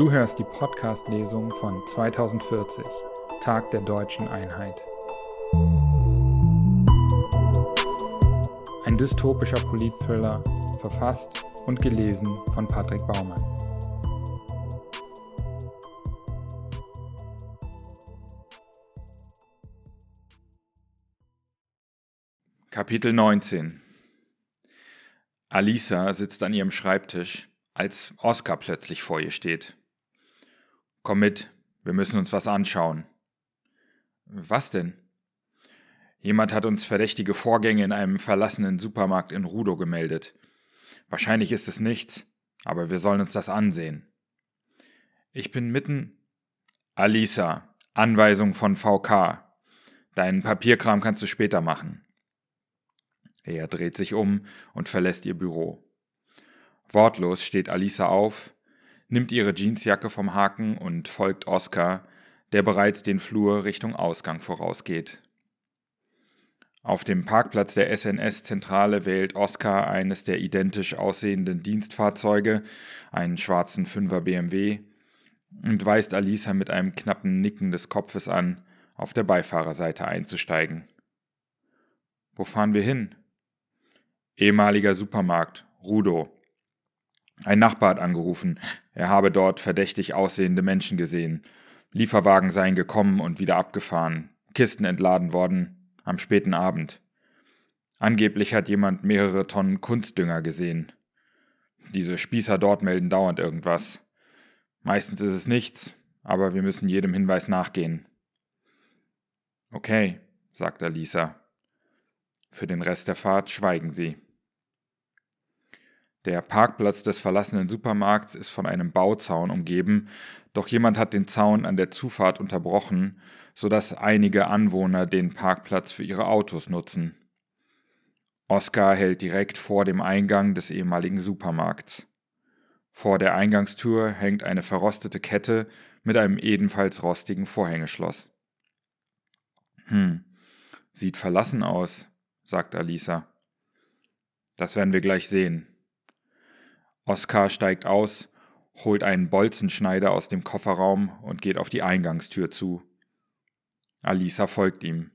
Du hörst die Podcast-Lesung von 2040, Tag der deutschen Einheit. Ein dystopischer Politthriller, verfasst und gelesen von Patrick Baumann. Kapitel 19 Alisa sitzt an ihrem Schreibtisch, als Oskar plötzlich vor ihr steht. Komm mit, wir müssen uns was anschauen. Was denn? Jemand hat uns verdächtige Vorgänge in einem verlassenen Supermarkt in Rudo gemeldet. Wahrscheinlich ist es nichts, aber wir sollen uns das ansehen. Ich bin mitten. Alisa, Anweisung von VK. Deinen Papierkram kannst du später machen. Er dreht sich um und verlässt ihr Büro. Wortlos steht Alisa auf, nimmt ihre Jeansjacke vom Haken und folgt Oskar, der bereits den Flur Richtung Ausgang vorausgeht. Auf dem Parkplatz der SNS-Zentrale wählt Oskar eines der identisch aussehenden Dienstfahrzeuge, einen schwarzen 5er BMW, und weist Alisa mit einem knappen Nicken des Kopfes an, auf der Beifahrerseite einzusteigen. Wo fahren wir hin? Ehemaliger Supermarkt, Rudo. Ein Nachbar hat angerufen, er habe dort verdächtig aussehende Menschen gesehen. Lieferwagen seien gekommen und wieder abgefahren, Kisten entladen worden, am späten Abend. Angeblich hat jemand mehrere Tonnen Kunstdünger gesehen. Diese Spießer dort melden dauernd irgendwas. Meistens ist es nichts, aber wir müssen jedem Hinweis nachgehen. Okay, sagt Alisa. Für den Rest der Fahrt schweigen sie. Der Parkplatz des verlassenen Supermarkts ist von einem Bauzaun umgeben, doch jemand hat den Zaun an der Zufahrt unterbrochen, sodass einige Anwohner den Parkplatz für ihre Autos nutzen. Oskar hält direkt vor dem Eingang des ehemaligen Supermarkts. Vor der Eingangstür hängt eine verrostete Kette mit einem ebenfalls rostigen Vorhängeschloss. Hm, sieht verlassen aus, sagt Alisa. Das werden wir gleich sehen. Oskar steigt aus, holt einen Bolzenschneider aus dem Kofferraum und geht auf die Eingangstür zu. Alisa folgt ihm.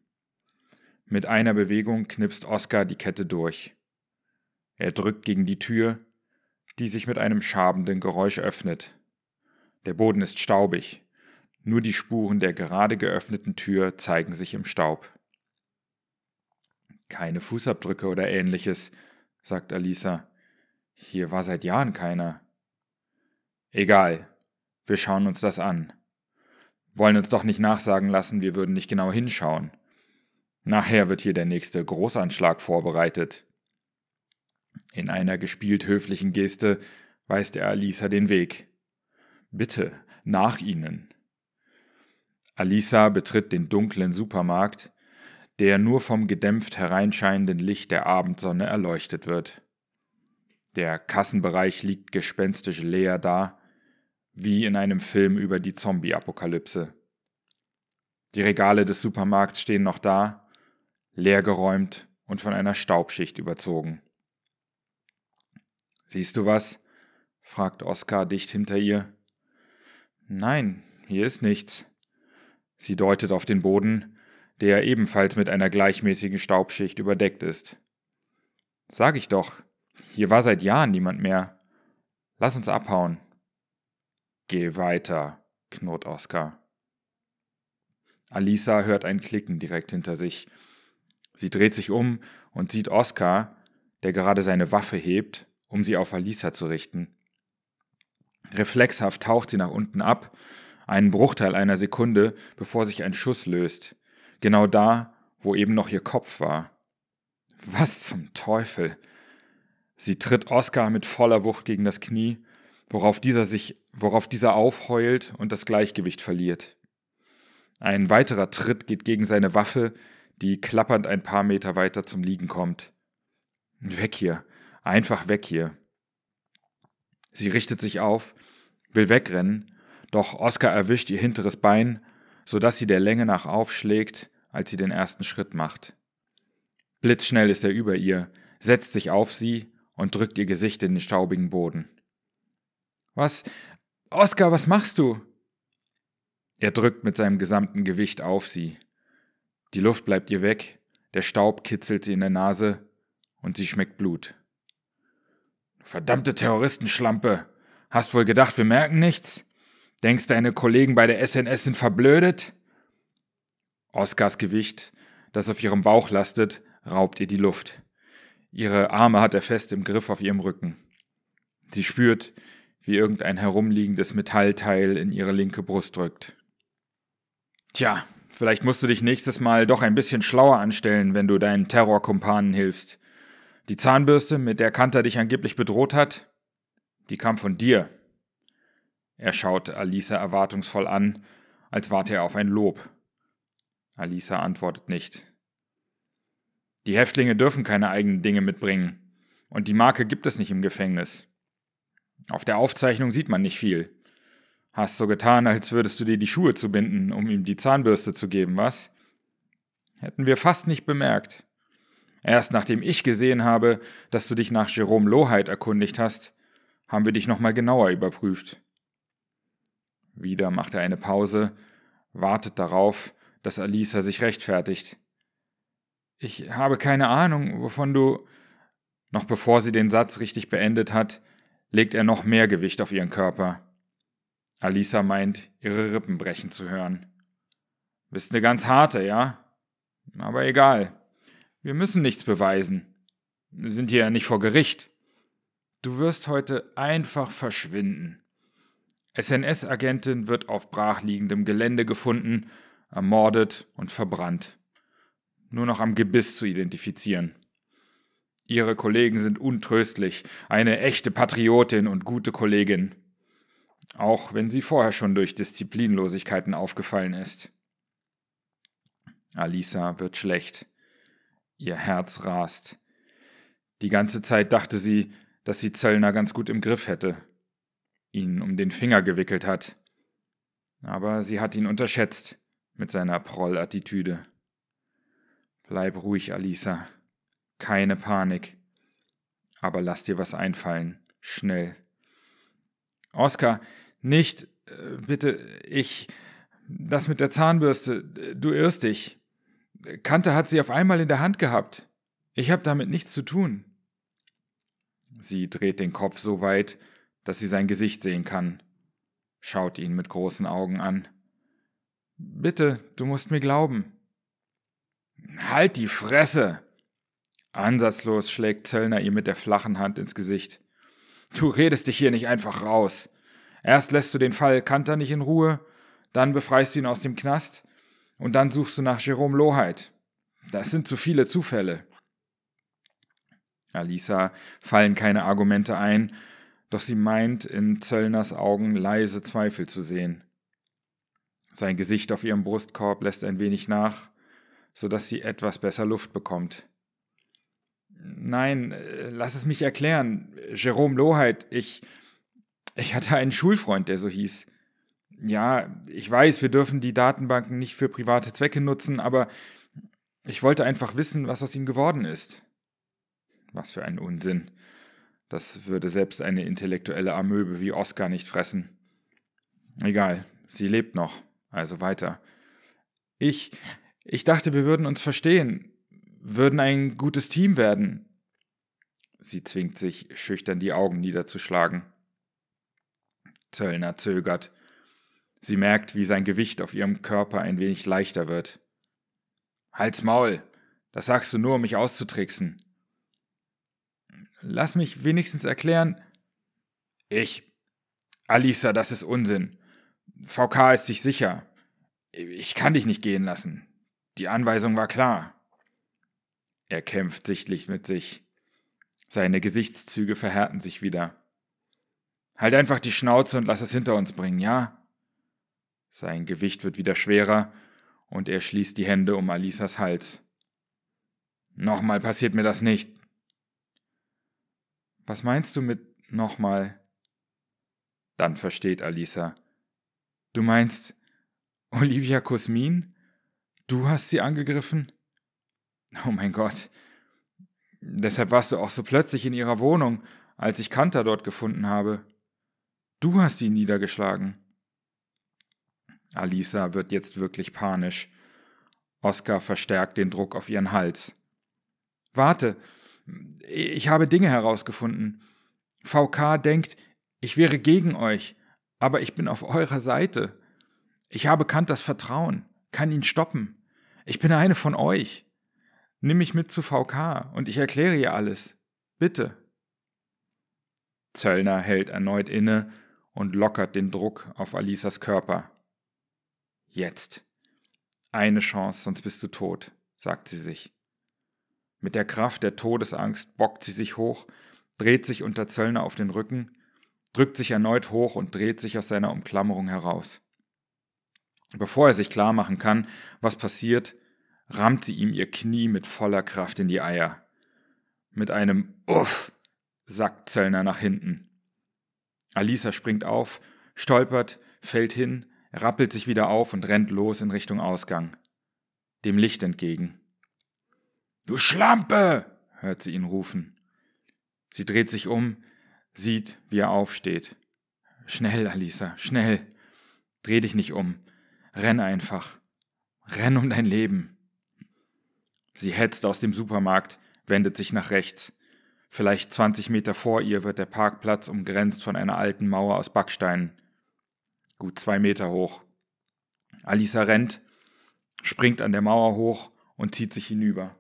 Mit einer Bewegung knipst Oskar die Kette durch. Er drückt gegen die Tür, die sich mit einem schabenden Geräusch öffnet. Der Boden ist staubig, nur die Spuren der gerade geöffneten Tür zeigen sich im Staub. Keine Fußabdrücke oder ähnliches, sagt Alisa. Hier war seit Jahren keiner. Egal, wir schauen uns das an. Wollen uns doch nicht nachsagen lassen, wir würden nicht genau hinschauen. Nachher wird hier der nächste Großanschlag vorbereitet. In einer gespielt höflichen Geste weist er Alisa den Weg. Bitte, nach ihnen. Alisa betritt den dunklen Supermarkt, der nur vom gedämpft hereinscheinenden Licht der Abendsonne erleuchtet wird. Der Kassenbereich liegt gespenstisch leer da, wie in einem Film über die Zombie-Apokalypse. Die Regale des Supermarkts stehen noch da, leergeräumt und von einer Staubschicht überzogen. Siehst du was? fragt Oskar dicht hinter ihr. Nein, hier ist nichts. Sie deutet auf den Boden, der ebenfalls mit einer gleichmäßigen Staubschicht überdeckt ist. Sag ich doch, hier war seit Jahren niemand mehr. Lass uns abhauen. Geh weiter, knurrt Oskar. Alisa hört ein Klicken direkt hinter sich. Sie dreht sich um und sieht Oskar, der gerade seine Waffe hebt, um sie auf Alisa zu richten. Reflexhaft taucht sie nach unten ab, einen Bruchteil einer Sekunde, bevor sich ein Schuss löst, genau da, wo eben noch ihr Kopf war. Was zum Teufel? Sie tritt Oskar mit voller Wucht gegen das Knie, worauf dieser sich, worauf dieser aufheult und das Gleichgewicht verliert. Ein weiterer Tritt geht gegen seine Waffe, die klappernd ein paar Meter weiter zum Liegen kommt. Weg hier, einfach weg hier. Sie richtet sich auf, will wegrennen, doch Oskar erwischt ihr hinteres Bein, so dass sie der Länge nach aufschlägt, als sie den ersten Schritt macht. Blitzschnell ist er über ihr, setzt sich auf sie und drückt ihr Gesicht in den staubigen Boden. Was? Oskar, was machst du? Er drückt mit seinem gesamten Gewicht auf sie. Die Luft bleibt ihr weg, der Staub kitzelt sie in der Nase und sie schmeckt Blut. Verdammte Terroristenschlampe! Hast wohl gedacht, wir merken nichts? Denkst deine Kollegen bei der SNS sind verblödet? Oskars Gewicht, das auf ihrem Bauch lastet, raubt ihr die Luft. Ihre Arme hat er fest im Griff auf ihrem Rücken. Sie spürt, wie irgendein herumliegendes Metallteil in ihre linke Brust drückt. Tja, vielleicht musst du dich nächstes Mal doch ein bisschen schlauer anstellen, wenn du deinen Terrorkumpanen hilfst. Die Zahnbürste, mit der Kanter dich angeblich bedroht hat, die kam von dir. Er schaut Alisa erwartungsvoll an, als warte er auf ein Lob. Alisa antwortet nicht. Die Häftlinge dürfen keine eigenen Dinge mitbringen, und die Marke gibt es nicht im Gefängnis. Auf der Aufzeichnung sieht man nicht viel. Hast so getan, als würdest du dir die Schuhe zubinden, um ihm die Zahnbürste zu geben, was? Hätten wir fast nicht bemerkt. Erst nachdem ich gesehen habe, dass du dich nach Jerome Lohheit erkundigt hast, haben wir dich nochmal genauer überprüft. Wieder macht er eine Pause, wartet darauf, dass Alisa sich rechtfertigt. Ich habe keine Ahnung, wovon du. Noch bevor sie den Satz richtig beendet hat, legt er noch mehr Gewicht auf ihren Körper. Alisa meint, ihre Rippen brechen zu hören. Bist ne ganz harte, ja? Aber egal. Wir müssen nichts beweisen. Wir sind hier ja nicht vor Gericht. Du wirst heute einfach verschwinden. SNS-Agentin wird auf brachliegendem Gelände gefunden, ermordet und verbrannt. Nur noch am Gebiss zu identifizieren. Ihre Kollegen sind untröstlich, eine echte Patriotin und gute Kollegin. Auch wenn sie vorher schon durch Disziplinlosigkeiten aufgefallen ist. Alisa wird schlecht. Ihr Herz rast. Die ganze Zeit dachte sie, dass sie Zöllner ganz gut im Griff hätte, ihn um den Finger gewickelt hat. Aber sie hat ihn unterschätzt mit seiner Prollattitüde. Bleib ruhig, Alisa. Keine Panik. Aber lass dir was einfallen. Schnell. Oskar, nicht, äh, bitte, ich. Das mit der Zahnbürste, du irrst dich. Kante hat sie auf einmal in der Hand gehabt. Ich habe damit nichts zu tun. Sie dreht den Kopf so weit, dass sie sein Gesicht sehen kann, schaut ihn mit großen Augen an. Bitte, du musst mir glauben. Halt die Fresse! Ansatzlos schlägt Zöllner ihr mit der flachen Hand ins Gesicht. Du redest dich hier nicht einfach raus. Erst lässt du den Fall Kanter nicht in Ruhe, dann befreist du ihn aus dem Knast und dann suchst du nach Jerome Lohheit. Das sind zu viele Zufälle. Alisa fallen keine Argumente ein, doch sie meint in Zöllners Augen leise Zweifel zu sehen. Sein Gesicht auf ihrem Brustkorb lässt ein wenig nach, so dass sie etwas besser Luft bekommt. Nein, äh, lass es mich erklären. Jerome Lohheit, ich. Ich hatte einen Schulfreund, der so hieß. Ja, ich weiß, wir dürfen die Datenbanken nicht für private Zwecke nutzen, aber ich wollte einfach wissen, was aus ihm geworden ist. Was für ein Unsinn. Das würde selbst eine intellektuelle Amöbe wie Oskar nicht fressen. Egal, sie lebt noch, also weiter. Ich, ich dachte, wir würden uns verstehen, würden ein gutes Team werden. Sie zwingt sich, schüchtern die Augen niederzuschlagen. Zöllner zögert. Sie merkt, wie sein Gewicht auf ihrem Körper ein wenig leichter wird. Halt's Maul, das sagst du nur, um mich auszutricksen. Lass mich wenigstens erklären. Ich. Alisa, das ist Unsinn. VK ist sich sicher. Ich kann dich nicht gehen lassen. Die Anweisung war klar. Er kämpft sichtlich mit sich. Seine Gesichtszüge verhärten sich wieder. Halt einfach die Schnauze und lass es hinter uns bringen, ja? Sein Gewicht wird wieder schwerer und er schließt die Hände um Alisas Hals. Nochmal passiert mir das nicht. Was meinst du mit nochmal? Dann versteht Alisa. Du meinst Olivia Kosmin? Du hast sie angegriffen? Oh mein Gott. Deshalb warst du auch so plötzlich in ihrer Wohnung, als ich Kanter dort gefunden habe. Du hast ihn niedergeschlagen. Alisa wird jetzt wirklich panisch. Oskar verstärkt den Druck auf ihren Hals. Warte, ich habe Dinge herausgefunden. VK denkt, ich wäre gegen euch, aber ich bin auf eurer Seite. Ich habe Kant Vertrauen, kann ihn stoppen. Ich bin eine von euch. Nimm mich mit zu VK und ich erkläre ihr alles. Bitte. Zöllner hält erneut inne und lockert den Druck auf Alisas Körper. Jetzt. Eine Chance, sonst bist du tot, sagt sie sich. Mit der Kraft der Todesangst bockt sie sich hoch, dreht sich unter Zöllner auf den Rücken, drückt sich erneut hoch und dreht sich aus seiner Umklammerung heraus. Bevor er sich klar machen kann, was passiert, rammt sie ihm ihr Knie mit voller Kraft in die Eier. Mit einem Uff sackt Zöllner nach hinten. Alisa springt auf, stolpert, fällt hin, rappelt sich wieder auf und rennt los in Richtung Ausgang. Dem Licht entgegen. Du Schlampe! hört sie ihn rufen. Sie dreht sich um, sieht, wie er aufsteht. Schnell, Alisa, schnell. Dreh dich nicht um. Renn einfach. Renn um dein Leben. Sie hetzt aus dem Supermarkt, wendet sich nach rechts. Vielleicht 20 Meter vor ihr wird der Parkplatz umgrenzt von einer alten Mauer aus Backsteinen. Gut zwei Meter hoch. Alisa rennt, springt an der Mauer hoch und zieht sich hinüber.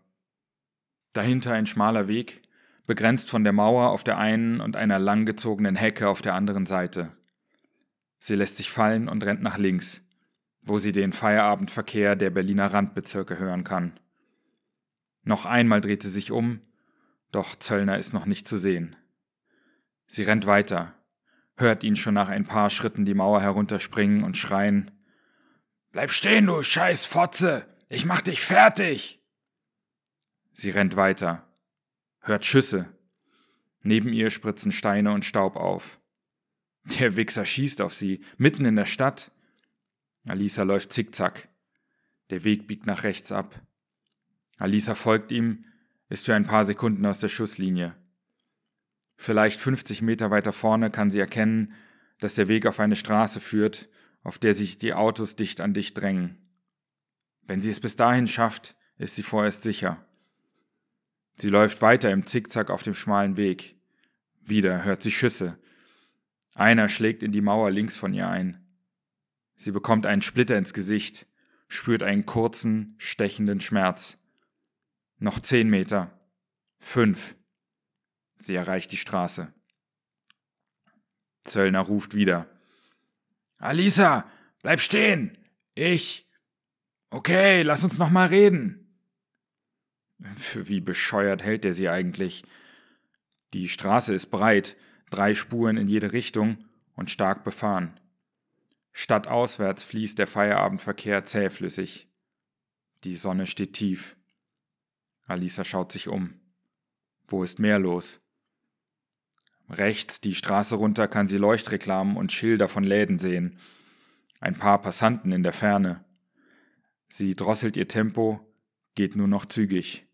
Dahinter ein schmaler Weg, begrenzt von der Mauer auf der einen und einer langgezogenen Hecke auf der anderen Seite. Sie lässt sich fallen und rennt nach links, wo sie den Feierabendverkehr der Berliner Randbezirke hören kann. Noch einmal dreht sie sich um, doch Zöllner ist noch nicht zu sehen. Sie rennt weiter, hört ihn schon nach ein paar Schritten die Mauer herunterspringen und schreien Bleib stehen, du scheiß Fotze. Ich mach dich fertig. Sie rennt weiter, hört Schüsse. Neben ihr spritzen Steine und Staub auf. Der Wichser schießt auf sie, mitten in der Stadt. Alisa läuft zickzack. Der Weg biegt nach rechts ab. Alisa folgt ihm, ist für ein paar Sekunden aus der Schusslinie. Vielleicht 50 Meter weiter vorne kann sie erkennen, dass der Weg auf eine Straße führt, auf der sich die Autos dicht an dicht drängen. Wenn sie es bis dahin schafft, ist sie vorerst sicher. Sie läuft weiter im Zickzack auf dem schmalen Weg. Wieder hört sie Schüsse. Einer schlägt in die Mauer links von ihr ein. Sie bekommt einen Splitter ins Gesicht, spürt einen kurzen, stechenden Schmerz. Noch zehn Meter. Fünf. Sie erreicht die Straße. Zöllner ruft wieder. Alisa, bleib stehen! Ich. Okay, lass uns noch mal reden. Für wie bescheuert hält er sie eigentlich? Die Straße ist breit, drei Spuren in jede Richtung und stark befahren. Stadtauswärts fließt der Feierabendverkehr zähflüssig. Die Sonne steht tief. Alisa schaut sich um. Wo ist mehr los? Rechts die Straße runter kann sie Leuchtreklamen und Schilder von Läden sehen. Ein paar Passanten in der Ferne. Sie drosselt ihr Tempo, geht nur noch zügig,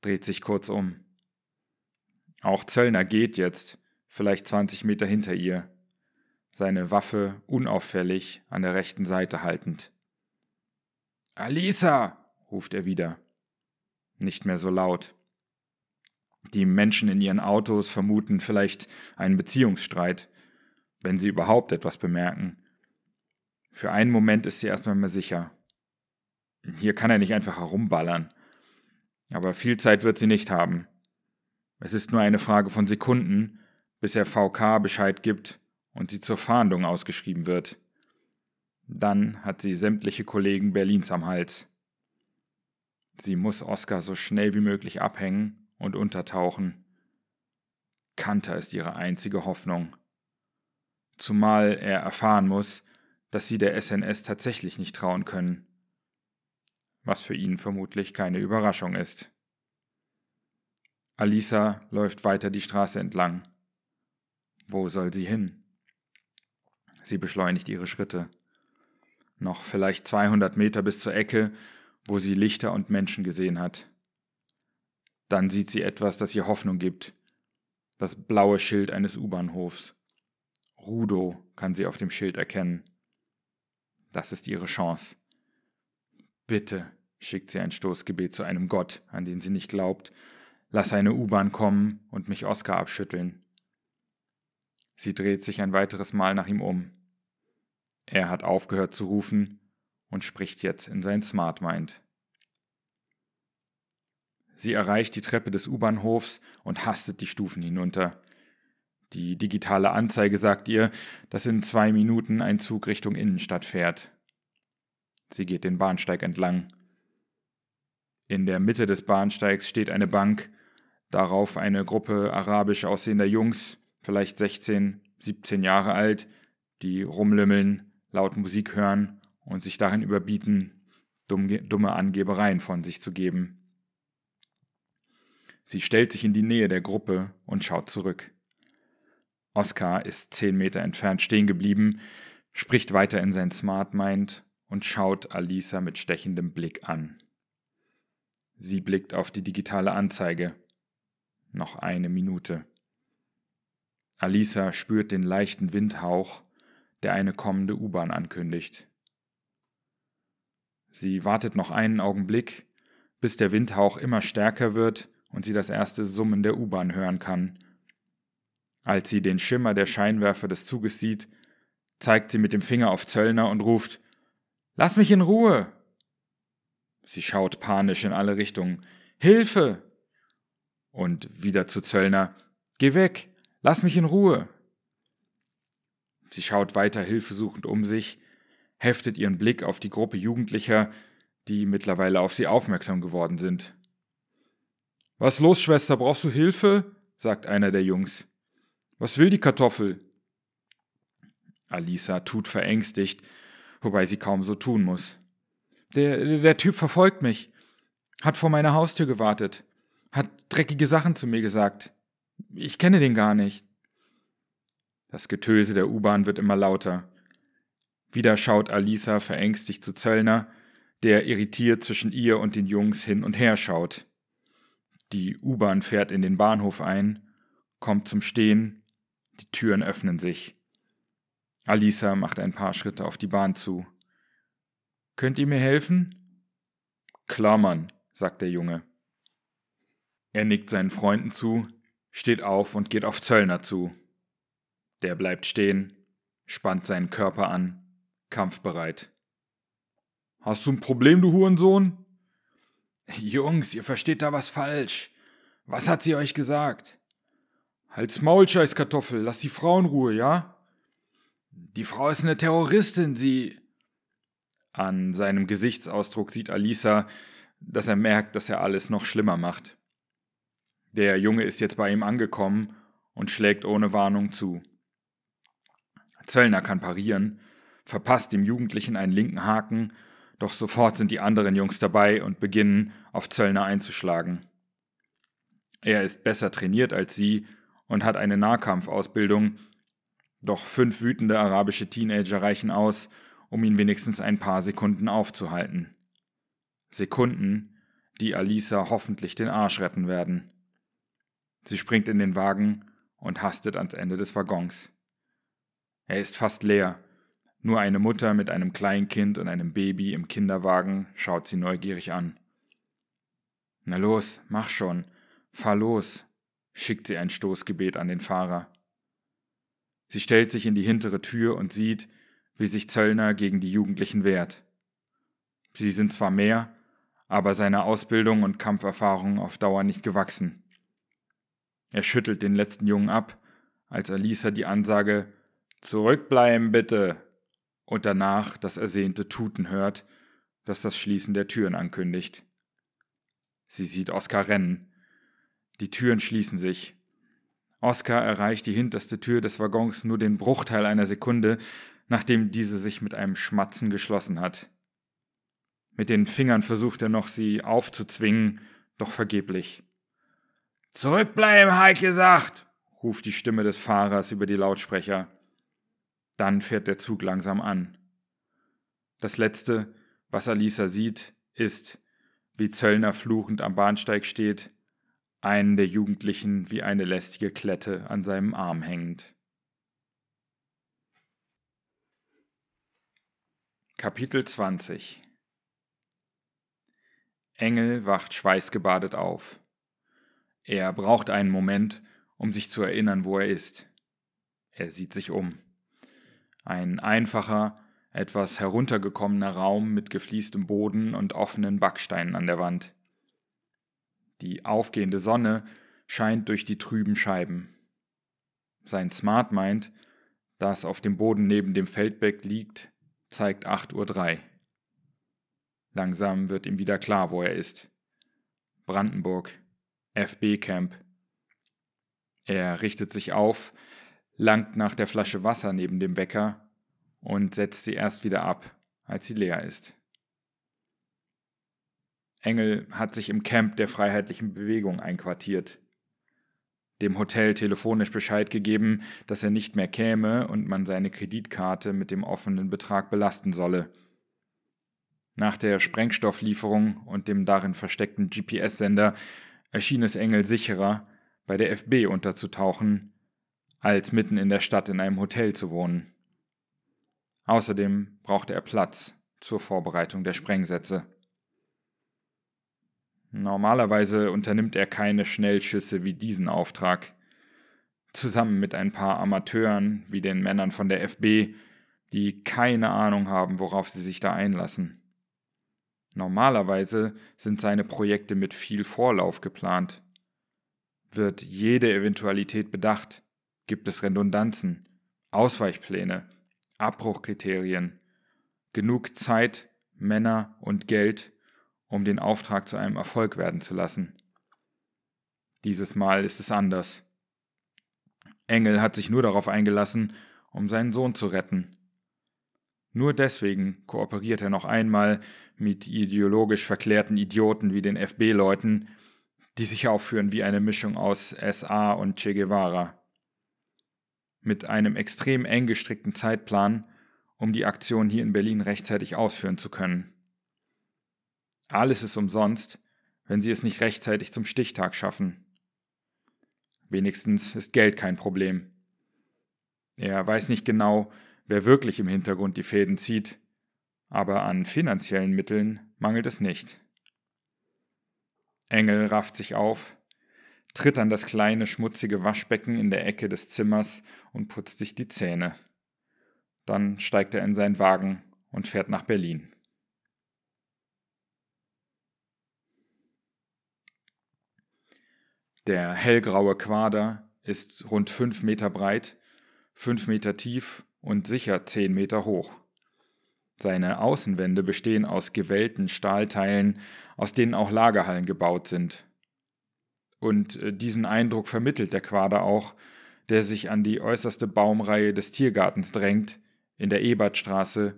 dreht sich kurz um. Auch Zöllner geht jetzt, vielleicht 20 Meter hinter ihr, seine Waffe unauffällig an der rechten Seite haltend. Alisa! ruft er wieder. Nicht mehr so laut. Die Menschen in ihren Autos vermuten vielleicht einen Beziehungsstreit, wenn sie überhaupt etwas bemerken. Für einen Moment ist sie erstmal mehr sicher. Hier kann er nicht einfach herumballern. Aber viel Zeit wird sie nicht haben. Es ist nur eine Frage von Sekunden, bis er VK Bescheid gibt und sie zur Fahndung ausgeschrieben wird. Dann hat sie sämtliche Kollegen Berlins am Hals. Sie muss Oskar so schnell wie möglich abhängen und untertauchen. Kanter ist ihre einzige Hoffnung. Zumal er erfahren muss, dass sie der SNS tatsächlich nicht trauen können. Was für ihn vermutlich keine Überraschung ist. Alisa läuft weiter die Straße entlang. Wo soll sie hin? Sie beschleunigt ihre Schritte. Noch vielleicht 200 Meter bis zur Ecke, wo sie Lichter und Menschen gesehen hat. Dann sieht sie etwas, das ihr Hoffnung gibt. Das blaue Schild eines U-Bahnhofs. Rudo kann sie auf dem Schild erkennen. Das ist ihre Chance. Bitte, schickt sie ein Stoßgebet zu einem Gott, an den sie nicht glaubt, lass eine U-Bahn kommen und mich Oskar abschütteln. Sie dreht sich ein weiteres Mal nach ihm um. Er hat aufgehört zu rufen und spricht jetzt in sein Smartmind. Sie erreicht die Treppe des U-Bahnhofs und hastet die Stufen hinunter. Die digitale Anzeige sagt ihr, dass in zwei Minuten ein Zug Richtung Innenstadt fährt. Sie geht den Bahnsteig entlang. In der Mitte des Bahnsteigs steht eine Bank, darauf eine Gruppe arabisch aussehender Jungs, vielleicht 16, 17 Jahre alt, die rumlümmeln, laut Musik hören und sich darin überbieten, dumme Angebereien von sich zu geben. Sie stellt sich in die Nähe der Gruppe und schaut zurück. Oskar ist zehn Meter entfernt stehen geblieben, spricht weiter in sein Smart Mind und schaut Alisa mit stechendem Blick an. Sie blickt auf die digitale Anzeige. Noch eine Minute. Alisa spürt den leichten Windhauch, der eine kommende U-Bahn ankündigt. Sie wartet noch einen Augenblick, bis der Windhauch immer stärker wird und sie das erste Summen der U-Bahn hören kann. Als sie den Schimmer der Scheinwerfer des Zuges sieht, zeigt sie mit dem Finger auf Zöllner und ruft Lass mich in Ruhe. Sie schaut panisch in alle Richtungen. Hilfe. Und wieder zu Zöllner Geh weg, lass mich in Ruhe. Sie schaut weiter hilfesuchend um sich, heftet ihren Blick auf die Gruppe Jugendlicher, die mittlerweile auf sie aufmerksam geworden sind. Was los, Schwester, brauchst du Hilfe? sagt einer der Jungs. Was will die Kartoffel? Alisa tut verängstigt, wobei sie kaum so tun muss. Der, der Typ verfolgt mich, hat vor meiner Haustür gewartet, hat dreckige Sachen zu mir gesagt. Ich kenne den gar nicht. Das Getöse der U-Bahn wird immer lauter. Wieder schaut Alisa verängstigt zu Zöllner, der irritiert zwischen ihr und den Jungs hin und her schaut. Die U-Bahn fährt in den Bahnhof ein, kommt zum Stehen, die Türen öffnen sich. Alisa macht ein paar Schritte auf die Bahn zu. Könnt ihr mir helfen? Klar, Mann, sagt der Junge. Er nickt seinen Freunden zu, steht auf und geht auf Zöllner zu. Der bleibt stehen, spannt seinen Körper an, kampfbereit. Hast du ein Problem, du Hurensohn? Jungs, ihr versteht da was falsch. Was hat sie euch gesagt? Halt's Maul, Scheißkartoffel, lass die Frau in Ruhe, ja? Die Frau ist eine Terroristin, sie. An seinem Gesichtsausdruck sieht Alisa, dass er merkt, dass er alles noch schlimmer macht. Der Junge ist jetzt bei ihm angekommen und schlägt ohne Warnung zu. Zöllner kann parieren, verpasst dem Jugendlichen einen linken Haken doch sofort sind die anderen Jungs dabei und beginnen, auf Zöllner einzuschlagen. Er ist besser trainiert als sie und hat eine Nahkampfausbildung, doch fünf wütende arabische Teenager reichen aus, um ihn wenigstens ein paar Sekunden aufzuhalten. Sekunden, die Alisa hoffentlich den Arsch retten werden. Sie springt in den Wagen und hastet ans Ende des Waggons. Er ist fast leer, nur eine Mutter mit einem Kleinkind und einem Baby im Kinderwagen schaut sie neugierig an. Na los, mach schon, fahr los, schickt sie ein Stoßgebet an den Fahrer. Sie stellt sich in die hintere Tür und sieht, wie sich Zöllner gegen die Jugendlichen wehrt. Sie sind zwar mehr, aber seiner Ausbildung und Kampferfahrung auf Dauer nicht gewachsen. Er schüttelt den letzten Jungen ab, als Alisa die Ansage Zurückbleiben bitte und danach das ersehnte Tuten hört, das das Schließen der Türen ankündigt. Sie sieht Oskar rennen. Die Türen schließen sich. Oskar erreicht die hinterste Tür des Waggons nur den Bruchteil einer Sekunde, nachdem diese sich mit einem Schmatzen geschlossen hat. Mit den Fingern versucht er noch, sie aufzuzwingen, doch vergeblich. Zurückbleiben, Heike gesagt, ruft die Stimme des Fahrers über die Lautsprecher. Dann fährt der Zug langsam an. Das Letzte, was Alisa sieht, ist, wie Zöllner fluchend am Bahnsteig steht, einen der Jugendlichen wie eine lästige Klette an seinem Arm hängend. Kapitel 20 Engel wacht schweißgebadet auf. Er braucht einen Moment, um sich zu erinnern, wo er ist. Er sieht sich um. Ein einfacher, etwas heruntergekommener Raum mit gefliestem Boden und offenen Backsteinen an der Wand. Die aufgehende Sonne scheint durch die trüben Scheiben. Sein Smart Mind, das auf dem Boden neben dem Feldbeck liegt, zeigt 8.03 Uhr. Langsam wird ihm wieder klar, wo er ist. Brandenburg, FB-Camp. Er richtet sich auf, langt nach der Flasche Wasser neben dem Wecker und setzt sie erst wieder ab, als sie leer ist. Engel hat sich im Camp der Freiheitlichen Bewegung einquartiert. Dem Hotel telefonisch Bescheid gegeben, dass er nicht mehr käme und man seine Kreditkarte mit dem offenen Betrag belasten solle. Nach der Sprengstofflieferung und dem darin versteckten GPS-Sender erschien es Engel sicherer, bei der FB unterzutauchen, als mitten in der Stadt in einem Hotel zu wohnen. Außerdem brauchte er Platz zur Vorbereitung der Sprengsätze. Normalerweise unternimmt er keine Schnellschüsse wie diesen Auftrag. Zusammen mit ein paar Amateuren wie den Männern von der FB, die keine Ahnung haben, worauf sie sich da einlassen. Normalerweise sind seine Projekte mit viel Vorlauf geplant. Wird jede Eventualität bedacht, gibt es Redundanzen, Ausweichpläne, Abbruchkriterien, genug Zeit, Männer und Geld, um den Auftrag zu einem Erfolg werden zu lassen. Dieses Mal ist es anders. Engel hat sich nur darauf eingelassen, um seinen Sohn zu retten. Nur deswegen kooperiert er noch einmal mit ideologisch verklärten Idioten wie den FB-Leuten, die sich aufführen wie eine Mischung aus SA und Che Guevara. Mit einem extrem eng gestrickten Zeitplan, um die Aktion hier in Berlin rechtzeitig ausführen zu können. Alles ist umsonst, wenn sie es nicht rechtzeitig zum Stichtag schaffen. Wenigstens ist Geld kein Problem. Er weiß nicht genau, wer wirklich im Hintergrund die Fäden zieht, aber an finanziellen Mitteln mangelt es nicht. Engel rafft sich auf, tritt an das kleine schmutzige Waschbecken in der Ecke des Zimmers und putzt sich die Zähne. Dann steigt er in seinen Wagen und fährt nach Berlin. Der hellgraue Quader ist rund fünf Meter breit, fünf Meter tief und sicher zehn Meter hoch. Seine Außenwände bestehen aus gewellten Stahlteilen, aus denen auch Lagerhallen gebaut sind. Und äh, diesen Eindruck vermittelt der Quader auch, der sich an die äußerste Baumreihe des Tiergartens drängt, in der Ebertstraße,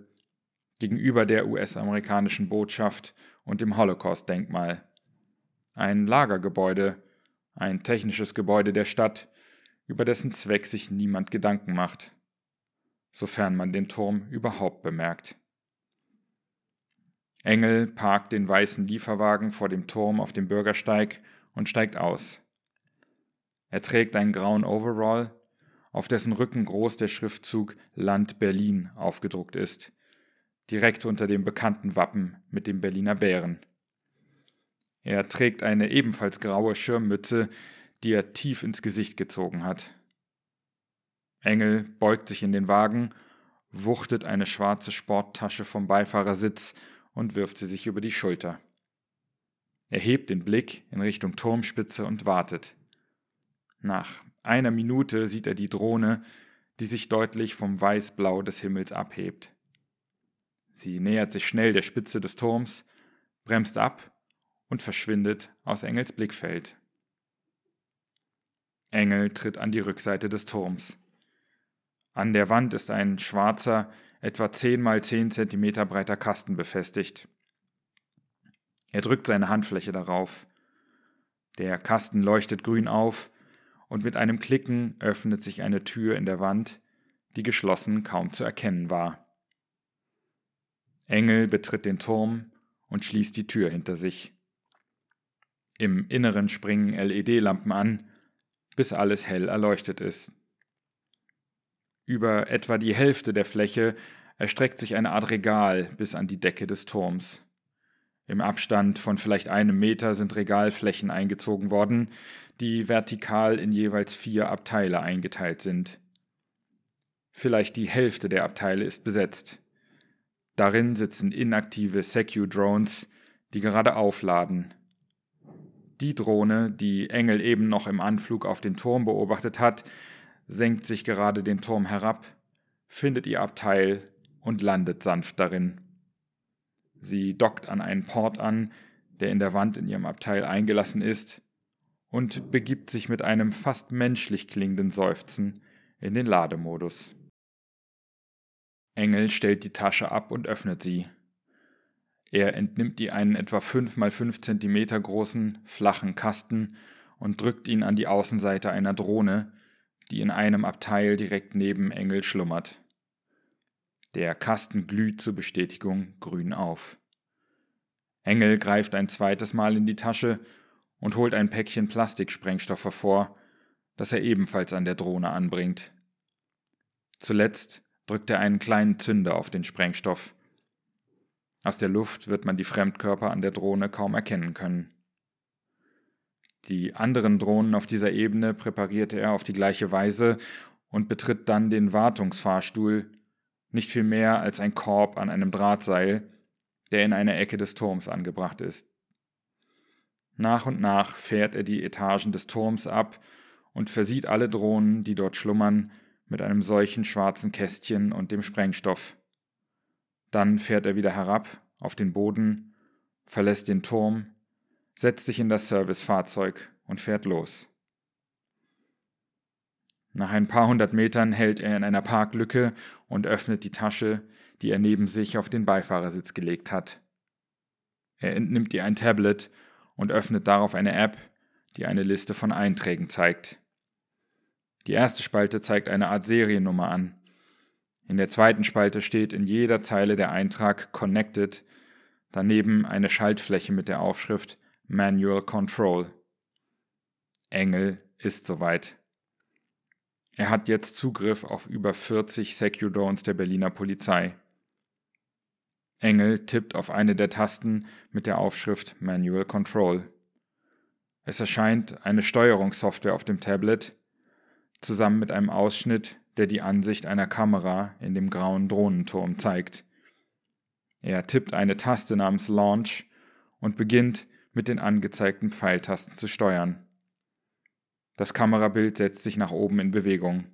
gegenüber der US-amerikanischen Botschaft und dem Holocaust-Denkmal. Ein Lagergebäude, ein technisches Gebäude der Stadt, über dessen Zweck sich niemand Gedanken macht, sofern man den Turm überhaupt bemerkt. Engel parkt den weißen Lieferwagen vor dem Turm auf dem Bürgersteig und steigt aus. Er trägt einen grauen Overall, auf dessen Rücken groß der Schriftzug Land Berlin aufgedruckt ist, direkt unter dem bekannten Wappen mit dem Berliner Bären. Er trägt eine ebenfalls graue Schirmmütze, die er tief ins Gesicht gezogen hat. Engel beugt sich in den Wagen, wuchtet eine schwarze Sporttasche vom Beifahrersitz und wirft sie sich über die Schulter. Er hebt den Blick in Richtung Turmspitze und wartet. Nach einer Minute sieht er die Drohne, die sich deutlich vom Weißblau des Himmels abhebt. Sie nähert sich schnell der Spitze des Turms, bremst ab und verschwindet aus Engels Blickfeld. Engel tritt an die Rückseite des Turms. An der Wand ist ein schwarzer, etwa 10 mal 10 cm breiter Kasten befestigt. Er drückt seine Handfläche darauf. Der Kasten leuchtet grün auf und mit einem Klicken öffnet sich eine Tür in der Wand, die geschlossen kaum zu erkennen war. Engel betritt den Turm und schließt die Tür hinter sich. Im Inneren springen LED-Lampen an, bis alles hell erleuchtet ist. Über etwa die Hälfte der Fläche erstreckt sich eine Art Regal bis an die Decke des Turms. Im Abstand von vielleicht einem Meter sind Regalflächen eingezogen worden, die vertikal in jeweils vier Abteile eingeteilt sind. Vielleicht die Hälfte der Abteile ist besetzt. Darin sitzen inaktive Secu-Drones, die gerade aufladen. Die Drohne, die Engel eben noch im Anflug auf den Turm beobachtet hat, senkt sich gerade den Turm herab, findet ihr Abteil und landet sanft darin. Sie dockt an einen Port an, der in der Wand in ihrem Abteil eingelassen ist, und begibt sich mit einem fast menschlich klingenden Seufzen in den Lademodus. Engel stellt die Tasche ab und öffnet sie. Er entnimmt ihr einen etwa 5 mal 5 cm großen, flachen Kasten und drückt ihn an die Außenseite einer Drohne, die in einem Abteil direkt neben Engel schlummert. Der Kasten glüht zur Bestätigung grün auf. Engel greift ein zweites Mal in die Tasche und holt ein Päckchen Plastiksprengstoff hervor, das er ebenfalls an der Drohne anbringt. Zuletzt drückt er einen kleinen Zünder auf den Sprengstoff. Aus der Luft wird man die Fremdkörper an der Drohne kaum erkennen können. Die anderen Drohnen auf dieser Ebene präparierte er auf die gleiche Weise und betritt dann den Wartungsfahrstuhl, nicht viel mehr als ein Korb an einem Drahtseil, der in einer Ecke des Turms angebracht ist. Nach und nach fährt er die Etagen des Turms ab und versieht alle Drohnen, die dort schlummern, mit einem solchen schwarzen Kästchen und dem Sprengstoff. Dann fährt er wieder herab auf den Boden, verlässt den Turm, setzt sich in das Servicefahrzeug und fährt los. Nach ein paar hundert Metern hält er in einer Parklücke und öffnet die Tasche, die er neben sich auf den Beifahrersitz gelegt hat. Er entnimmt ihr ein Tablet und öffnet darauf eine App, die eine Liste von Einträgen zeigt. Die erste Spalte zeigt eine Art Seriennummer an. In der zweiten Spalte steht in jeder Zeile der Eintrag Connected, daneben eine Schaltfläche mit der Aufschrift Manual Control. Engel ist soweit. Er hat jetzt Zugriff auf über 40 Secure-Drones der Berliner Polizei. Engel tippt auf eine der Tasten mit der Aufschrift Manual Control. Es erscheint eine Steuerungssoftware auf dem Tablet, zusammen mit einem Ausschnitt, der die Ansicht einer Kamera in dem grauen Drohnenturm zeigt. Er tippt eine Taste namens Launch und beginnt mit den angezeigten Pfeiltasten zu steuern. Das Kamerabild setzt sich nach oben in Bewegung.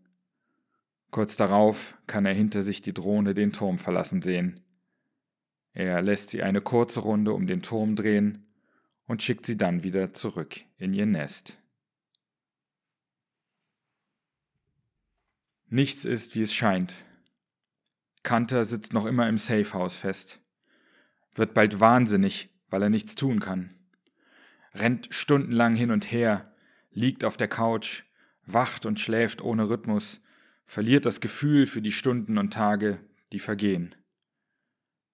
Kurz darauf kann er hinter sich die Drohne den Turm verlassen sehen. Er lässt sie eine kurze Runde um den Turm drehen und schickt sie dann wieder zurück in ihr Nest. Nichts ist, wie es scheint. Kanter sitzt noch immer im Safehouse fest, wird bald wahnsinnig, weil er nichts tun kann, rennt stundenlang hin und her, liegt auf der Couch, wacht und schläft ohne Rhythmus, verliert das Gefühl für die Stunden und Tage, die vergehen.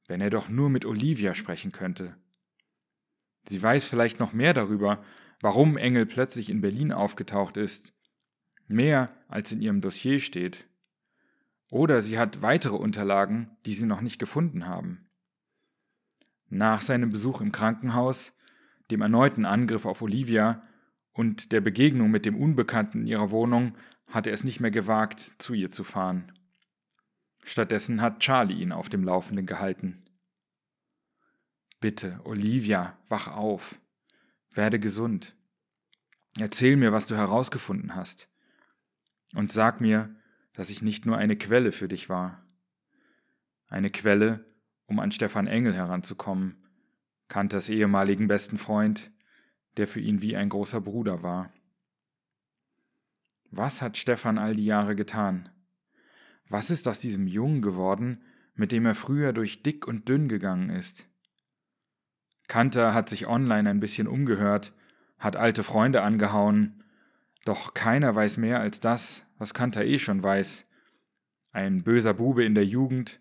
Wenn er doch nur mit Olivia sprechen könnte. Sie weiß vielleicht noch mehr darüber, warum Engel plötzlich in Berlin aufgetaucht ist. Mehr als in ihrem Dossier steht. Oder sie hat weitere Unterlagen, die sie noch nicht gefunden haben. Nach seinem Besuch im Krankenhaus, dem erneuten Angriff auf Olivia und der Begegnung mit dem Unbekannten in ihrer Wohnung hatte er es nicht mehr gewagt, zu ihr zu fahren. Stattdessen hat Charlie ihn auf dem Laufenden gehalten. Bitte, Olivia, wach auf. Werde gesund. Erzähl mir, was du herausgefunden hast. Und sag mir, dass ich nicht nur eine Quelle für dich war. Eine Quelle, um an Stefan Engel heranzukommen, Kanters ehemaligen besten Freund, der für ihn wie ein großer Bruder war. Was hat Stefan all die Jahre getan? Was ist aus diesem Jungen geworden, mit dem er früher durch dick und dünn gegangen ist? Kanter hat sich online ein bisschen umgehört, hat alte Freunde angehauen, doch keiner weiß mehr als das, was Kanter eh schon weiß. Ein böser Bube in der Jugend,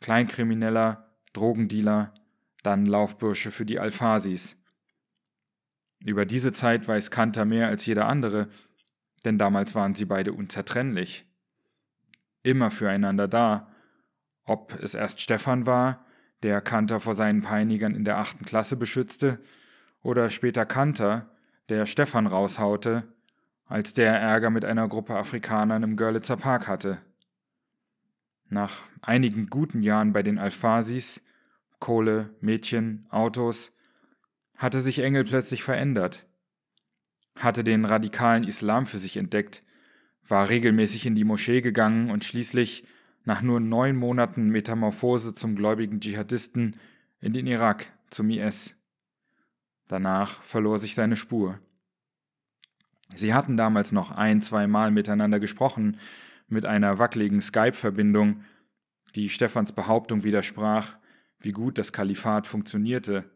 Kleinkrimineller, Drogendealer, dann Laufbursche für die Alphasis. Über diese Zeit weiß Kanter mehr als jeder andere, denn damals waren sie beide unzertrennlich. Immer füreinander da Ob es erst Stefan war, der Kanter vor seinen Peinigern in der achten Klasse beschützte, oder später Kanter, der Stefan raushaute, als der Ärger mit einer Gruppe Afrikanern im Görlitzer Park hatte. Nach einigen guten Jahren bei den Alphasis, Kohle, Mädchen, Autos, hatte sich Engel plötzlich verändert, hatte den radikalen Islam für sich entdeckt, war regelmäßig in die Moschee gegangen und schließlich, nach nur neun Monaten Metamorphose zum gläubigen Dschihadisten, in den Irak zum IS. Danach verlor sich seine Spur. Sie hatten damals noch ein, zweimal miteinander gesprochen, mit einer wackeligen Skype-Verbindung, die Stephans Behauptung widersprach, wie gut das Kalifat funktionierte,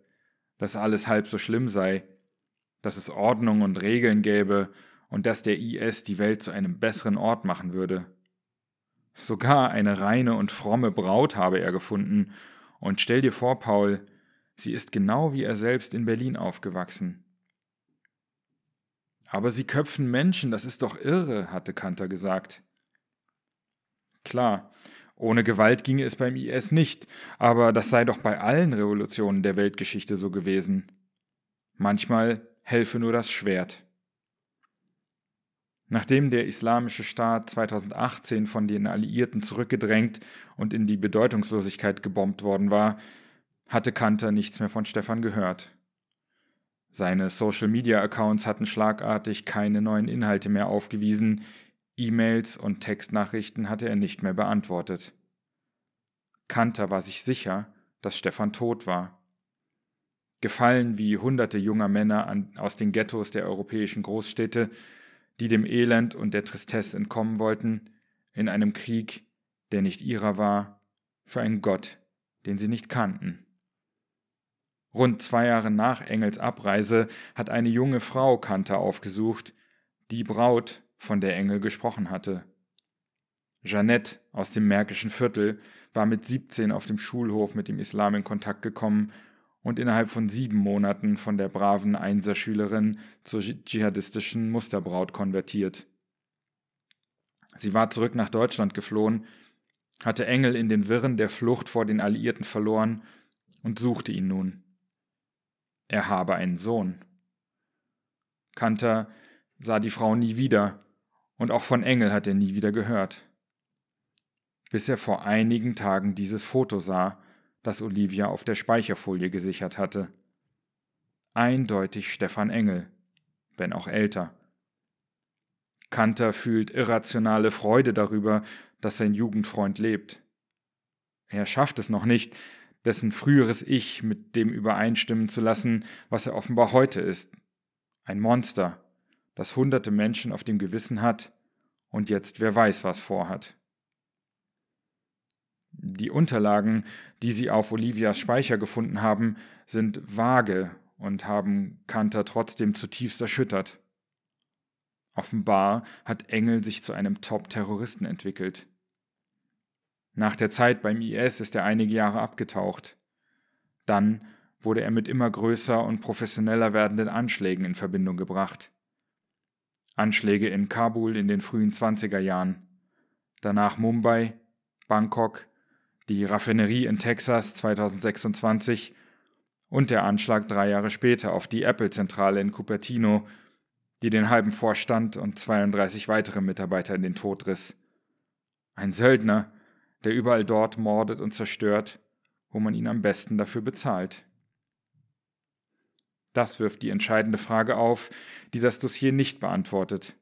dass alles halb so schlimm sei, dass es Ordnung und Regeln gäbe und dass der IS die Welt zu einem besseren Ort machen würde. Sogar eine reine und fromme Braut habe er gefunden, und stell dir vor, Paul, Sie ist genau wie er selbst in Berlin aufgewachsen. Aber sie köpfen Menschen, das ist doch irre, hatte Kanter gesagt. Klar, ohne Gewalt ginge es beim IS nicht, aber das sei doch bei allen Revolutionen der Weltgeschichte so gewesen. Manchmal helfe nur das Schwert. Nachdem der Islamische Staat 2018 von den Alliierten zurückgedrängt und in die Bedeutungslosigkeit gebombt worden war, hatte Kanter nichts mehr von Stefan gehört. Seine Social-Media-Accounts hatten schlagartig keine neuen Inhalte mehr aufgewiesen, E-Mails und Textnachrichten hatte er nicht mehr beantwortet. Kanter war sich sicher, dass Stefan tot war. Gefallen wie hunderte junger Männer an, aus den Ghettos der europäischen Großstädte, die dem Elend und der Tristesse entkommen wollten, in einem Krieg, der nicht ihrer war, für einen Gott, den sie nicht kannten. Rund zwei Jahre nach Engels Abreise hat eine junge Frau Kanter aufgesucht, die Braut, von der Engel gesprochen hatte. Jeannette aus dem Märkischen Viertel war mit 17 auf dem Schulhof mit dem Islam in Kontakt gekommen und innerhalb von sieben Monaten von der braven Einserschülerin zur dschihadistischen Musterbraut konvertiert. Sie war zurück nach Deutschland geflohen, hatte Engel in den Wirren der Flucht vor den Alliierten verloren und suchte ihn nun er habe einen Sohn. Kanter sah die Frau nie wieder, und auch von Engel hat er nie wieder gehört. Bis er vor einigen Tagen dieses Foto sah, das Olivia auf der Speicherfolie gesichert hatte. Eindeutig Stefan Engel, wenn auch älter. Kanter fühlt irrationale Freude darüber, dass sein Jugendfreund lebt. Er schafft es noch nicht, dessen früheres Ich mit dem übereinstimmen zu lassen, was er offenbar heute ist. Ein Monster, das hunderte Menschen auf dem Gewissen hat und jetzt wer weiß was vorhat. Die Unterlagen, die sie auf Olivias Speicher gefunden haben, sind vage und haben Kanter trotzdem zutiefst erschüttert. Offenbar hat Engel sich zu einem Top-Terroristen entwickelt. Nach der Zeit beim IS ist er einige Jahre abgetaucht. Dann wurde er mit immer größer und professioneller werdenden Anschlägen in Verbindung gebracht. Anschläge in Kabul in den frühen 20er Jahren, danach Mumbai, Bangkok, die Raffinerie in Texas 2026 und der Anschlag drei Jahre später auf die Apple-Zentrale in Cupertino, die den halben Vorstand und 32 weitere Mitarbeiter in den Tod riss. Ein Söldner, der überall dort mordet und zerstört, wo man ihn am besten dafür bezahlt. Das wirft die entscheidende Frage auf, die das Dossier nicht beantwortet.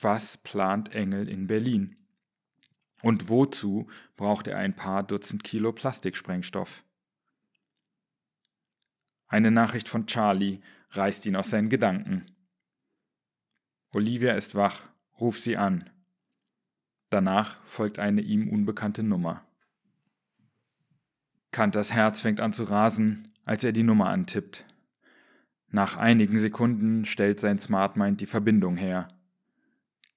Was plant Engel in Berlin? Und wozu braucht er ein paar Dutzend Kilo Plastiksprengstoff? Eine Nachricht von Charlie reißt ihn aus seinen Gedanken. Olivia ist wach, ruf sie an. Danach folgt eine ihm unbekannte Nummer. Kanters Herz fängt an zu rasen, als er die Nummer antippt. Nach einigen Sekunden stellt sein Smartmind die Verbindung her.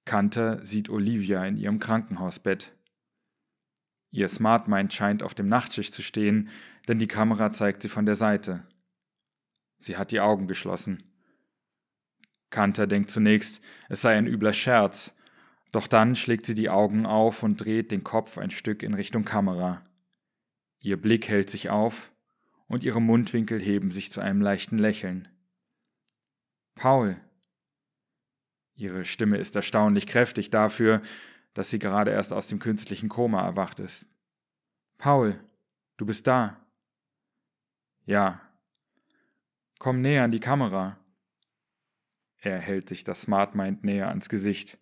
Kanter sieht Olivia in ihrem Krankenhausbett. Ihr Smartmind scheint auf dem Nachtschicht zu stehen, denn die Kamera zeigt sie von der Seite. Sie hat die Augen geschlossen. Kanter denkt zunächst, es sei ein übler Scherz, doch dann schlägt sie die Augen auf und dreht den Kopf ein Stück in Richtung Kamera. Ihr Blick hält sich auf und ihre Mundwinkel heben sich zu einem leichten Lächeln. Paul. Ihre Stimme ist erstaunlich kräftig dafür, dass sie gerade erst aus dem künstlichen Koma erwacht ist. Paul, du bist da. Ja. Komm näher an die Kamera. Er hält sich das Smart Mind näher ans Gesicht.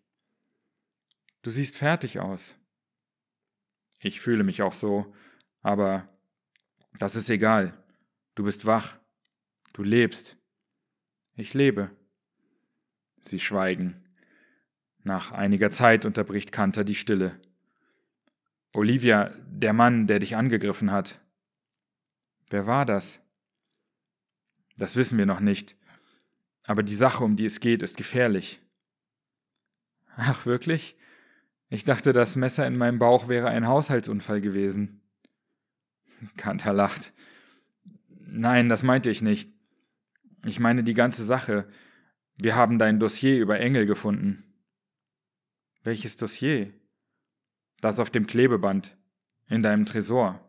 Du siehst fertig aus. Ich fühle mich auch so, aber das ist egal. Du bist wach. Du lebst. Ich lebe. Sie schweigen. Nach einiger Zeit unterbricht Kanter die Stille. Olivia, der Mann, der dich angegriffen hat. Wer war das? Das wissen wir noch nicht. Aber die Sache, um die es geht, ist gefährlich. Ach, wirklich? Ich dachte, das Messer in meinem Bauch wäre ein Haushaltsunfall gewesen. Kanter lacht. Nein, das meinte ich nicht. Ich meine die ganze Sache. Wir haben dein Dossier über Engel gefunden. Welches Dossier? Das auf dem Klebeband. In deinem Tresor.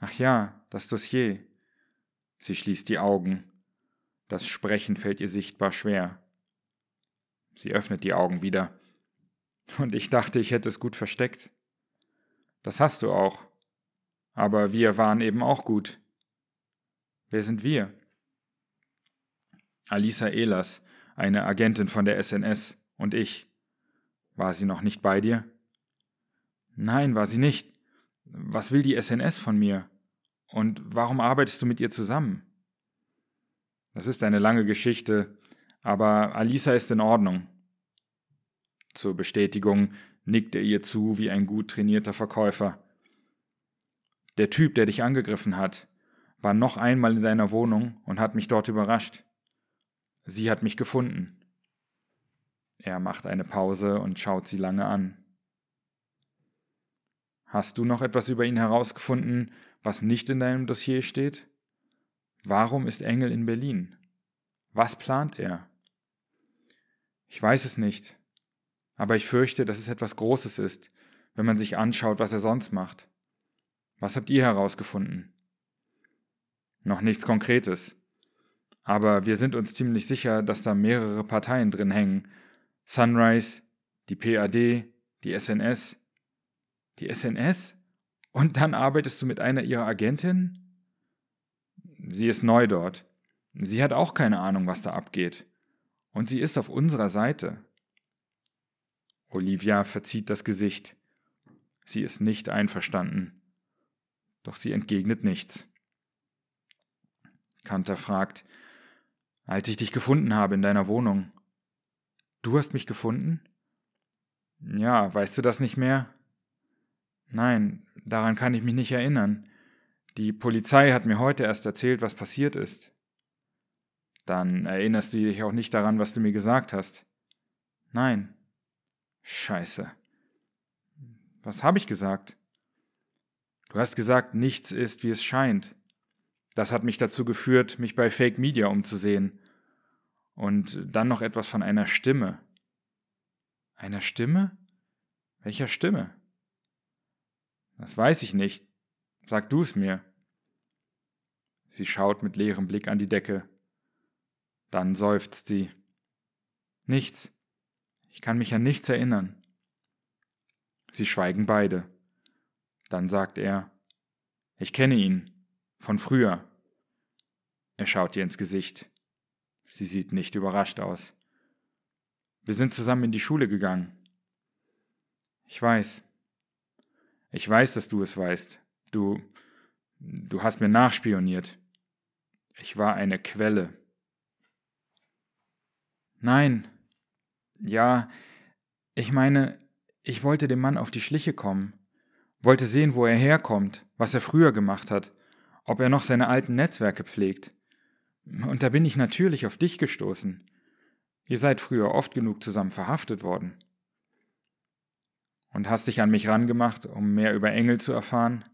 Ach ja, das Dossier. Sie schließt die Augen. Das Sprechen fällt ihr sichtbar schwer. Sie öffnet die Augen wieder. Und ich dachte, ich hätte es gut versteckt. Das hast du auch. Aber wir waren eben auch gut. Wer sind wir? Alisa Ehlers, eine Agentin von der SNS, und ich. War sie noch nicht bei dir? Nein, war sie nicht. Was will die SNS von mir? Und warum arbeitest du mit ihr zusammen? Das ist eine lange Geschichte, aber Alisa ist in Ordnung. Zur Bestätigung nickt er ihr zu wie ein gut trainierter Verkäufer. Der Typ, der dich angegriffen hat, war noch einmal in deiner Wohnung und hat mich dort überrascht. Sie hat mich gefunden. Er macht eine Pause und schaut sie lange an. Hast du noch etwas über ihn herausgefunden, was nicht in deinem Dossier steht? Warum ist Engel in Berlin? Was plant er? Ich weiß es nicht, aber ich fürchte, dass es etwas Großes ist, wenn man sich anschaut, was er sonst macht. Was habt ihr herausgefunden? Noch nichts Konkretes. Aber wir sind uns ziemlich sicher, dass da mehrere Parteien drin hängen. Sunrise, die PAD, die SNS. Die SNS? Und dann arbeitest du mit einer ihrer Agentinnen? Sie ist neu dort. Sie hat auch keine Ahnung, was da abgeht. Und sie ist auf unserer Seite. Olivia verzieht das Gesicht. Sie ist nicht einverstanden. Doch sie entgegnet nichts. Kanter fragt, als ich dich gefunden habe in deiner Wohnung. Du hast mich gefunden? Ja, weißt du das nicht mehr? Nein, daran kann ich mich nicht erinnern. Die Polizei hat mir heute erst erzählt, was passiert ist. Dann erinnerst du dich auch nicht daran, was du mir gesagt hast. Nein. Scheiße. Was habe ich gesagt? Du hast gesagt, nichts ist, wie es scheint. Das hat mich dazu geführt, mich bei Fake Media umzusehen. Und dann noch etwas von einer Stimme. Einer Stimme? Welcher Stimme? Das weiß ich nicht. Sag du es mir. Sie schaut mit leerem Blick an die Decke. Dann seufzt sie. Nichts. Ich kann mich an nichts erinnern. Sie schweigen beide. Dann sagt er, ich kenne ihn, von früher. Er schaut ihr ins Gesicht. Sie sieht nicht überrascht aus. Wir sind zusammen in die Schule gegangen. Ich weiß. Ich weiß, dass du es weißt. Du. Du hast mir nachspioniert. Ich war eine Quelle. Nein. Ja, ich meine, ich wollte dem Mann auf die Schliche kommen, wollte sehen, wo er herkommt, was er früher gemacht hat, ob er noch seine alten Netzwerke pflegt. Und da bin ich natürlich auf dich gestoßen. Ihr seid früher oft genug zusammen verhaftet worden. Und hast dich an mich rangemacht, um mehr über Engel zu erfahren?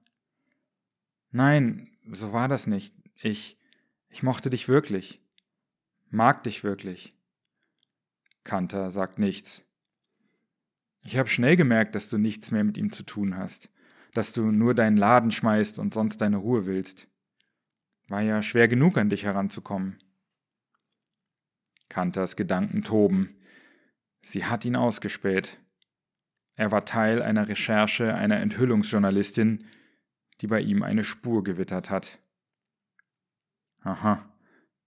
Nein, so war das nicht. Ich, ich mochte dich wirklich. Mag dich wirklich. Kanter sagt nichts. Ich habe schnell gemerkt, dass du nichts mehr mit ihm zu tun hast, dass du nur deinen Laden schmeißt und sonst deine Ruhe willst. War ja schwer genug, an dich heranzukommen. Kanters Gedanken toben. Sie hat ihn ausgespäht. Er war Teil einer Recherche einer Enthüllungsjournalistin, die bei ihm eine Spur gewittert hat. Aha,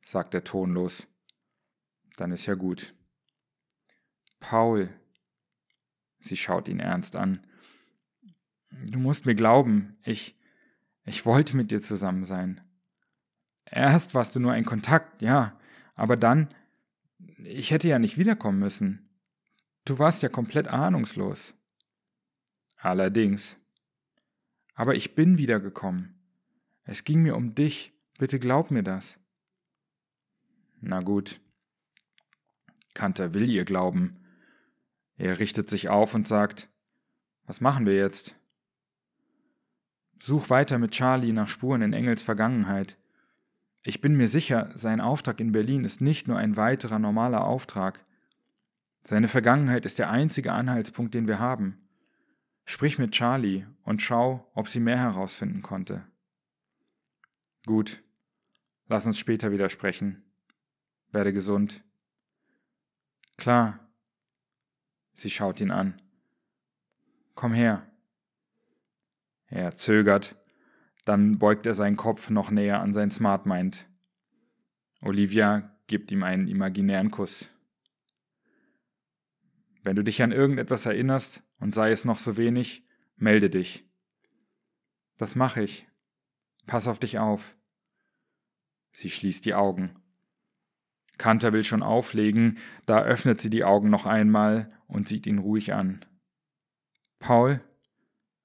sagt er tonlos. Dann ist ja gut. Paul. Sie schaut ihn ernst an. Du musst mir glauben, ich. ich wollte mit dir zusammen sein. Erst warst du nur ein Kontakt, ja, aber dann. Ich hätte ja nicht wiederkommen müssen. Du warst ja komplett ahnungslos. Allerdings. Aber ich bin wiedergekommen. Es ging mir um dich. Bitte glaub mir das. Na gut. Kanter will ihr glauben. Er richtet sich auf und sagt, was machen wir jetzt? Such weiter mit Charlie nach Spuren in Engels Vergangenheit. Ich bin mir sicher, sein Auftrag in Berlin ist nicht nur ein weiterer normaler Auftrag. Seine Vergangenheit ist der einzige Anhaltspunkt, den wir haben. Sprich mit Charlie und schau, ob sie mehr herausfinden konnte. Gut, lass uns später wieder sprechen. Werde gesund. Klar. Sie schaut ihn an. Komm her. Er zögert, dann beugt er seinen Kopf noch näher an sein Smart Mind. Olivia gibt ihm einen imaginären Kuss. Wenn du dich an irgendetwas erinnerst, und sei es noch so wenig, melde dich. Das mache ich. Pass auf dich auf. Sie schließt die Augen. Kanter will schon auflegen, da öffnet sie die Augen noch einmal und sieht ihn ruhig an. Paul,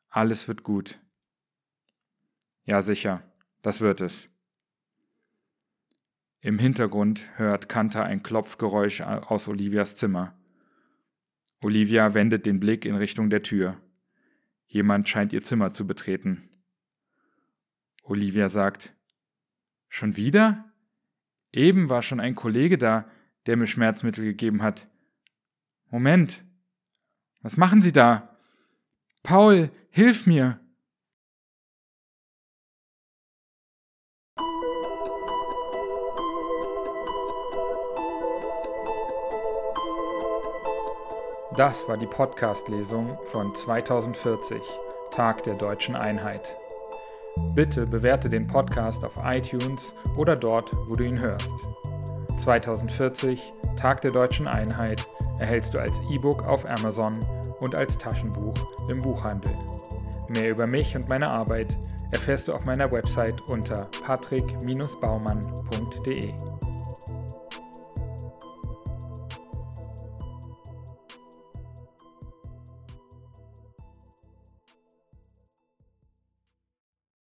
alles wird gut. Ja, sicher, das wird es. Im Hintergrund hört Kanter ein Klopfgeräusch aus Olivias Zimmer. Olivia wendet den Blick in Richtung der Tür. Jemand scheint ihr Zimmer zu betreten. Olivia sagt, Schon wieder? Eben war schon ein Kollege da, der mir Schmerzmittel gegeben hat. Moment. Was machen Sie da? Paul, hilf mir! Das war die Podcast-Lesung von 2040, Tag der deutschen Einheit. Bitte bewerte den Podcast auf iTunes oder dort, wo du ihn hörst. 2040, Tag der deutschen Einheit, erhältst du als E-Book auf Amazon und als Taschenbuch im Buchhandel. Mehr über mich und meine Arbeit erfährst du auf meiner Website unter patrick-baumann.de.